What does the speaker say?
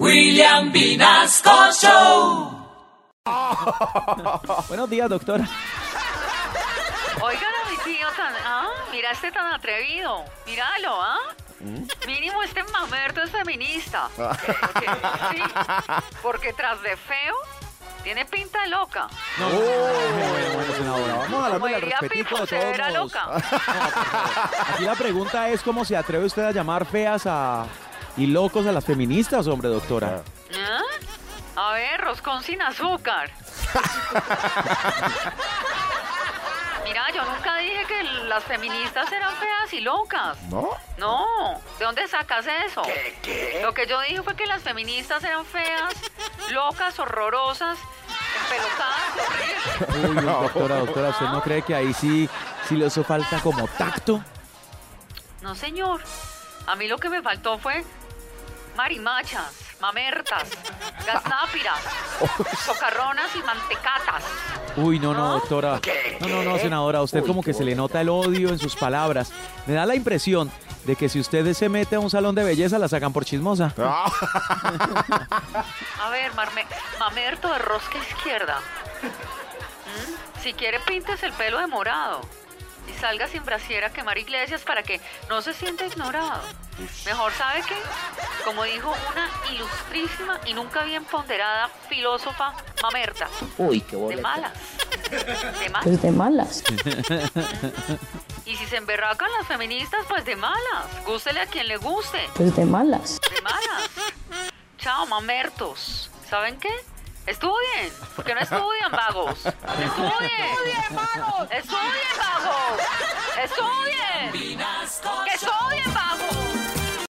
William Vinasco Show. Buenos días, doctora. Oigan a mi tío tan... Ah, mira este tan atrevido. Míralo, ¿ah? Mínimo este mamerto es feminista. Porque, sí, porque tras de feo, tiene pinta de loca. No, no, no, bueno, bueno, senadora, vamos a hablar del diría respetico Pipo, de se verá loca. Aquí la pregunta es cómo se atreve usted a llamar feas a y locos a las feministas, hombre, doctora. ¿Ah? A ver, roscón sin azúcar. Mira, yo nunca dije que las feministas eran feas y locas. ¿No? No, ¿de dónde sacas eso? Lo que yo dije fue que las feministas eran feas, locas, horrorosas, empelotadas, horribles. Uy, doctora, doctora, ¿usted no cree que ahí sí, sí le hizo falta como tacto? No, señor. A mí lo que me faltó fue marimachas, mamertas, gasnápiras, socarronas y mantecatas. Uy, no, no, ¿No? doctora. No, no, no, senadora, a usted como que se le nota el odio en sus palabras. Me da la impresión de que si usted se mete a un salón de belleza la sacan por chismosa. Ah, A ver, marme- mamerto de rosca izquierda. ¿Mm? Si quiere, pintes el pelo de morado. Y salga sin brasiera a quemar iglesias para que no se sienta ignorado. Mejor, ¿sabe qué? Como dijo una ilustrísima y nunca bien ponderada filósofa mamerta. Uy, qué De boleta. malas. De malas. Pues de malas. Y si se emberracan las feministas, pues de malas. Gústele a quien le guste. Pues de malas. De malas. Chao, mamertos. ¿Saben qué? Estudien. Porque no estudian, vagos. Estudien. Estudien, vagos. Estudien, vagos. Estudien. Que estudien, vagos.